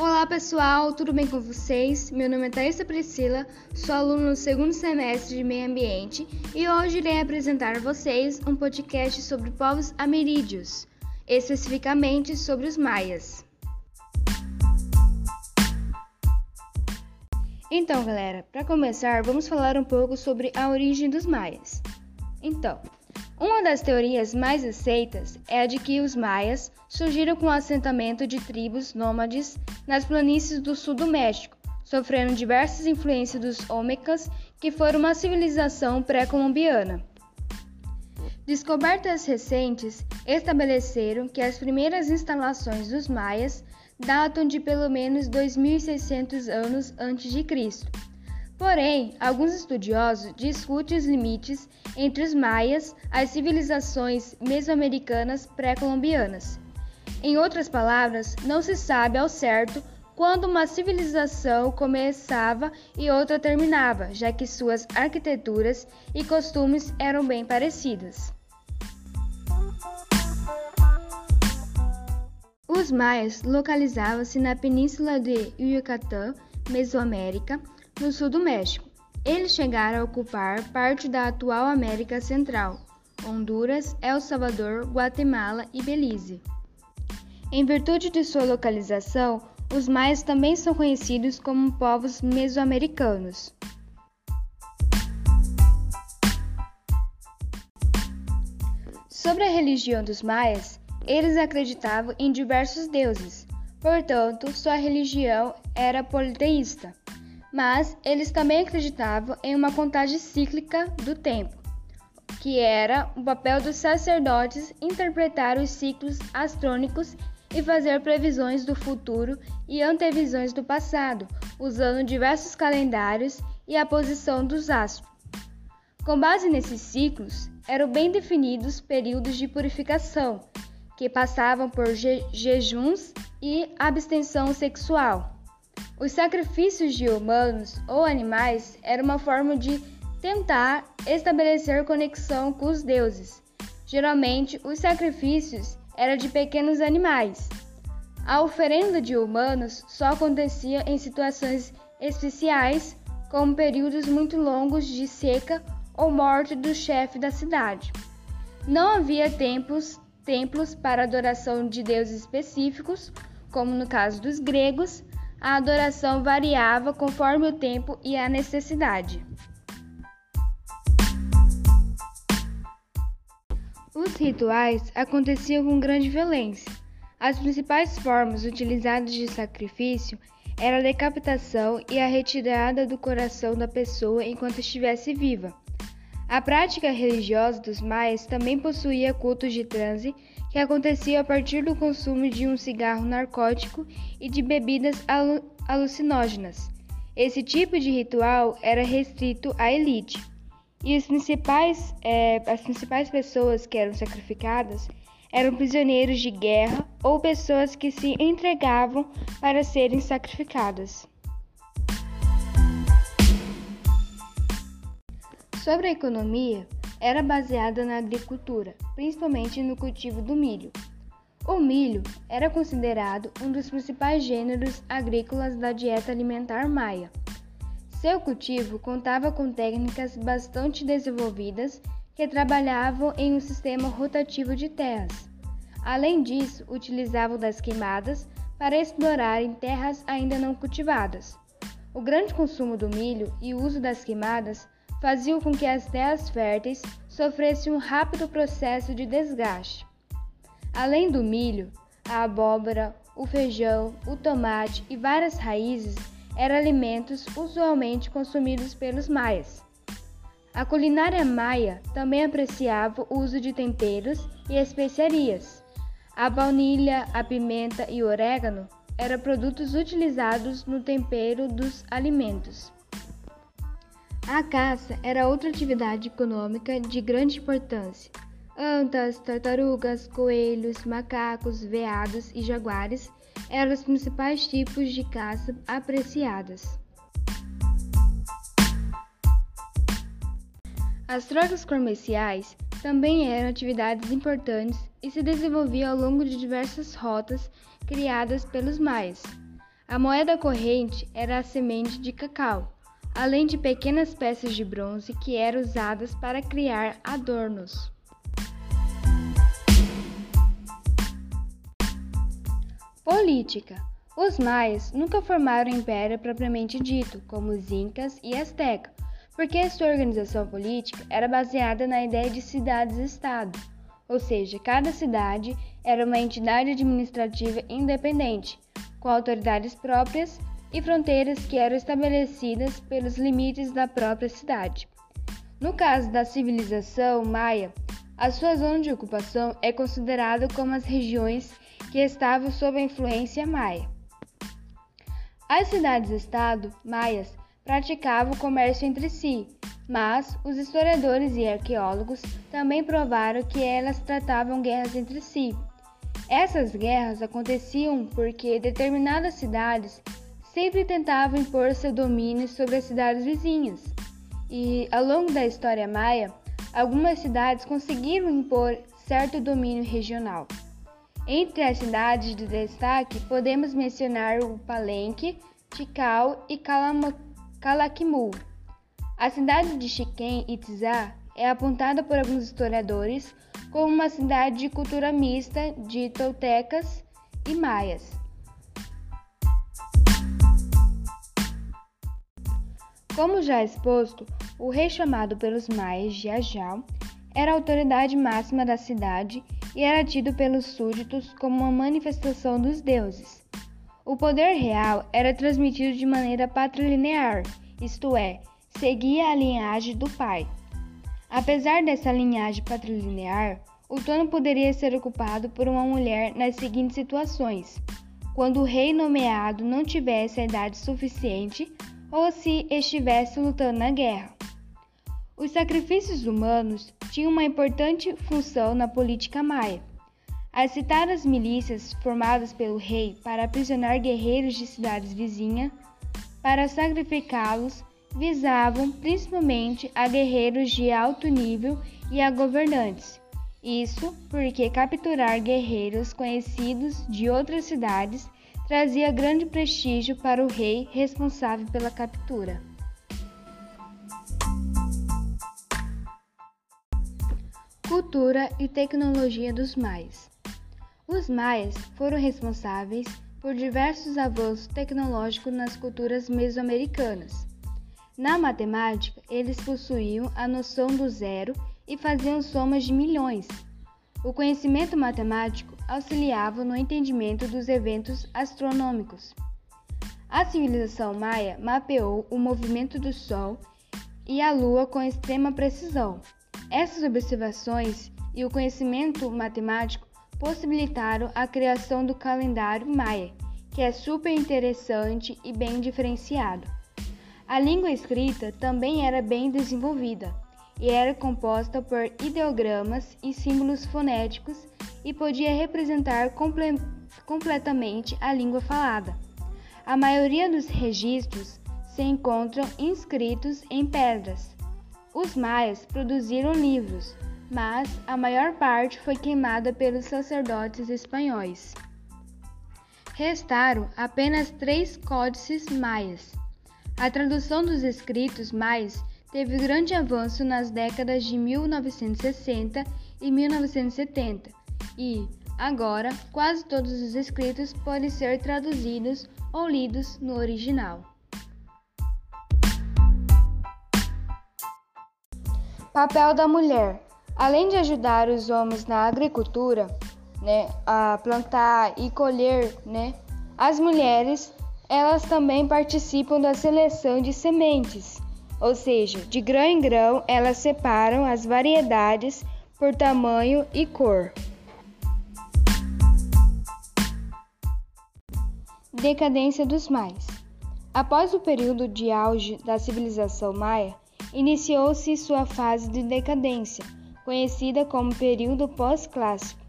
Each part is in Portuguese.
Olá pessoal, tudo bem com vocês? Meu nome é Thaisa Priscila, sou aluna no segundo semestre de Meio Ambiente e hoje irei apresentar a vocês um podcast sobre povos ameríndios, especificamente sobre os maias. Então, galera, para começar, vamos falar um pouco sobre a origem dos maias. Então, uma das teorias mais aceitas é a de que os maias surgiram com o assentamento de tribos nômades nas planícies do sul do México, sofrendo diversas influências dos Olmecas, que foram uma civilização pré-colombiana. Descobertas recentes estabeleceram que as primeiras instalações dos maias datam de pelo menos 2600 anos antes de Cristo Porém, alguns estudiosos discutem os limites entre os maias as civilizações mesoamericanas pré-colombianas. Em outras palavras, não se sabe ao certo quando uma civilização começava e outra terminava, já que suas arquiteturas e costumes eram bem parecidas. Os maias localizavam-se na península de Yucatán, Mesoamérica, no sul do México. Eles chegaram a ocupar parte da atual América Central, Honduras, El Salvador, Guatemala e Belize. Em virtude de sua localização, os maias também são conhecidos como povos mesoamericanos. Sobre a religião dos maias, eles acreditavam em diversos deuses, portanto, sua religião era politeísta mas eles também acreditavam em uma contagem cíclica do tempo, que era o papel dos sacerdotes interpretar os ciclos astrônicos e fazer previsões do futuro e antevisões do passado, usando diversos calendários e a posição dos astros. Com base nesses ciclos, eram bem definidos períodos de purificação, que passavam por je jejuns e abstenção sexual. Os sacrifícios de humanos ou animais era uma forma de tentar estabelecer conexão com os deuses. Geralmente, os sacrifícios eram de pequenos animais. A oferenda de humanos só acontecia em situações especiais, como períodos muito longos de seca ou morte do chefe da cidade. Não havia templos, templos para adoração de deuses específicos, como no caso dos gregos, a adoração variava conforme o tempo e a necessidade. Os rituais aconteciam com grande violência. As principais formas utilizadas de sacrifício eram a decapitação e a retirada do coração da pessoa enquanto estivesse viva. A prática religiosa dos maias também possuía cultos de transe que acontecia a partir do consumo de um cigarro narcótico e de bebidas alucinógenas. Esse tipo de ritual era restrito à elite, e principais, é, as principais pessoas que eram sacrificadas eram prisioneiros de guerra ou pessoas que se entregavam para serem sacrificadas. Sobre a economia, era baseada na agricultura, principalmente no cultivo do milho. O milho era considerado um dos principais gêneros agrícolas da dieta alimentar maia. Seu cultivo contava com técnicas bastante desenvolvidas que trabalhavam em um sistema rotativo de terras. Além disso, utilizavam das queimadas para explorar em terras ainda não cultivadas. O grande consumo do milho e o uso das queimadas faziam com que as terras férteis sofressem um rápido processo de desgaste. Além do milho, a abóbora, o feijão, o tomate e várias raízes eram alimentos usualmente consumidos pelos maias. A culinária maia também apreciava o uso de temperos e especiarias. A baunilha, a pimenta e o orégano eram produtos utilizados no tempero dos alimentos. A caça era outra atividade econômica de grande importância. Antas, tartarugas, coelhos, macacos, veados e jaguares eram os principais tipos de caça apreciadas. As trocas comerciais também eram atividades importantes e se desenvolviam ao longo de diversas rotas criadas pelos maias. A moeda corrente era a semente de cacau, além de pequenas peças de bronze que eram usadas para criar adornos. Política. Os maias nunca formaram império propriamente dito, como os incas e aztecas, porque sua organização política era baseada na ideia de cidades-estado, ou seja, cada cidade era uma entidade administrativa independente, com autoridades próprias e fronteiras que eram estabelecidas pelos limites da própria cidade. No caso da civilização maia, a sua zona de ocupação é considerada como as regiões que estavam sob a influência maia. As cidades-estado maias praticavam comércio entre si, mas os historiadores e arqueólogos também provaram que elas tratavam guerras entre si, essas guerras aconteciam porque determinadas cidades sempre tentavam impor seu domínio sobre as cidades vizinhas. E ao longo da história maia, algumas cidades conseguiram impor certo domínio regional. Entre as cidades de destaque, podemos mencionar o Palenque, Tikal e Calaquimu. A cidade de Chiquém e Tizá é apontada por alguns historiadores como uma cidade de cultura mista de toltecas e maias. Como já exposto, o rei chamado pelos maias de Ajal era a autoridade máxima da cidade e era tido pelos súditos como uma manifestação dos deuses. O poder real era transmitido de maneira patrilinear, isto é, seguia a linhagem do pai. Apesar dessa linhagem patrilinear, o trono poderia ser ocupado por uma mulher nas seguintes situações: quando o rei nomeado não tivesse a idade suficiente ou se estivesse lutando na guerra. Os sacrifícios humanos tinham uma importante função na política maia. As citadas milícias formadas pelo rei para aprisionar guerreiros de cidades vizinhas, para sacrificá-los visavam principalmente a guerreiros de alto nível e a governantes. Isso porque capturar guerreiros conhecidos de outras cidades trazia grande prestígio para o rei responsável pela captura. Cultura e tecnologia dos maias. Os maias foram responsáveis por diversos avanços tecnológicos nas culturas mesoamericanas na matemática, eles possuíam a noção do zero e faziam somas de milhões. O conhecimento matemático auxiliava no entendimento dos eventos astronômicos. A civilização maia mapeou o movimento do Sol e a Lua com extrema precisão. Essas observações e o conhecimento matemático possibilitaram a criação do calendário maia, que é super interessante e bem diferenciado. A língua escrita também era bem desenvolvida e era composta por ideogramas e símbolos fonéticos e podia representar comple completamente a língua falada. A maioria dos registros se encontram inscritos em pedras. Os maias produziram livros, mas a maior parte foi queimada pelos sacerdotes espanhóis. Restaram apenas três códices maias a tradução dos escritos mais teve grande avanço nas décadas de 1960 e 1970 e, agora, quase todos os escritos podem ser traduzidos ou lidos no original. Papel da mulher. Além de ajudar os homens na agricultura, né, a plantar e colher, né, as mulheres elas também participam da seleção de sementes, ou seja, de grão em grão elas separam as variedades por tamanho e cor. Decadência dos maias. Após o período de auge da civilização maia, iniciou-se sua fase de decadência, conhecida como período pós-clássico.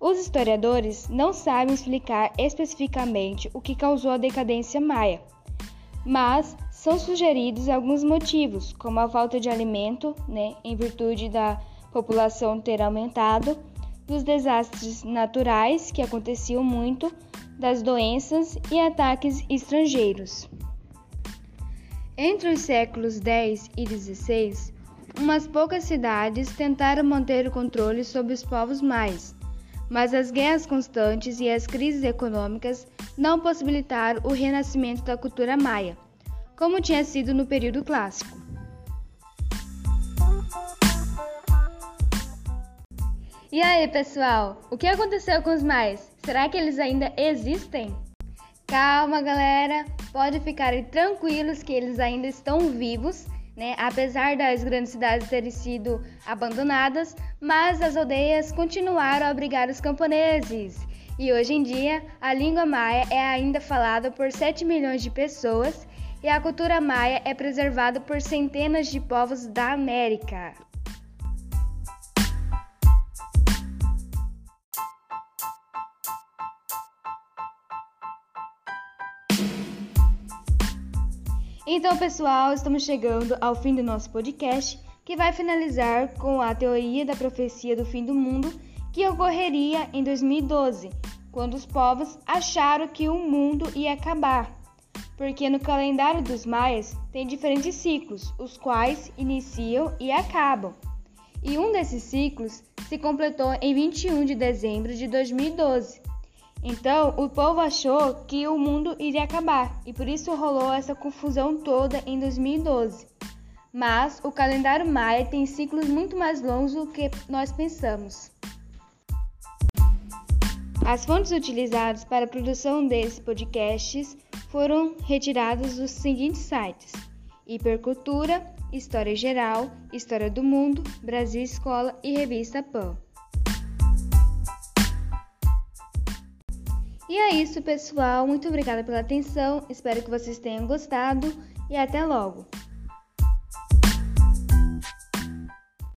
Os historiadores não sabem explicar especificamente o que causou a decadência maia, mas são sugeridos alguns motivos, como a falta de alimento, né, em virtude da população ter aumentado, dos desastres naturais que aconteciam muito, das doenças e ataques estrangeiros. Entre os séculos 10 e 16, umas poucas cidades tentaram manter o controle sobre os povos mais, mas as guerras constantes e as crises econômicas não possibilitaram o renascimento da cultura maia, como tinha sido no período clássico. E aí, pessoal, o que aconteceu com os mais? Será que eles ainda existem? Calma, galera, pode ficarem tranquilos que eles ainda estão vivos, né? Apesar das grandes cidades terem sido abandonadas, mas as aldeias continuaram a abrigar os camponeses. E hoje em dia, a língua maia é ainda falada por 7 milhões de pessoas e a cultura maia é preservada por centenas de povos da América. Então, pessoal, estamos chegando ao fim do nosso podcast, que vai finalizar com a teoria da profecia do fim do mundo que ocorreria em 2012, quando os povos acharam que o mundo ia acabar. Porque no calendário dos maias tem diferentes ciclos, os quais iniciam e acabam. E um desses ciclos se completou em 21 de dezembro de 2012. Então, o povo achou que o mundo iria acabar e por isso rolou essa confusão toda em 2012. Mas o calendário maia tem ciclos muito mais longos do que nós pensamos. As fontes utilizadas para a produção desses podcasts foram retiradas dos seguintes sites: Hipercultura, História Geral, História do Mundo, Brasil Escola e Revista Pan. E é isso, pessoal. Muito obrigada pela atenção. Espero que vocês tenham gostado e até logo.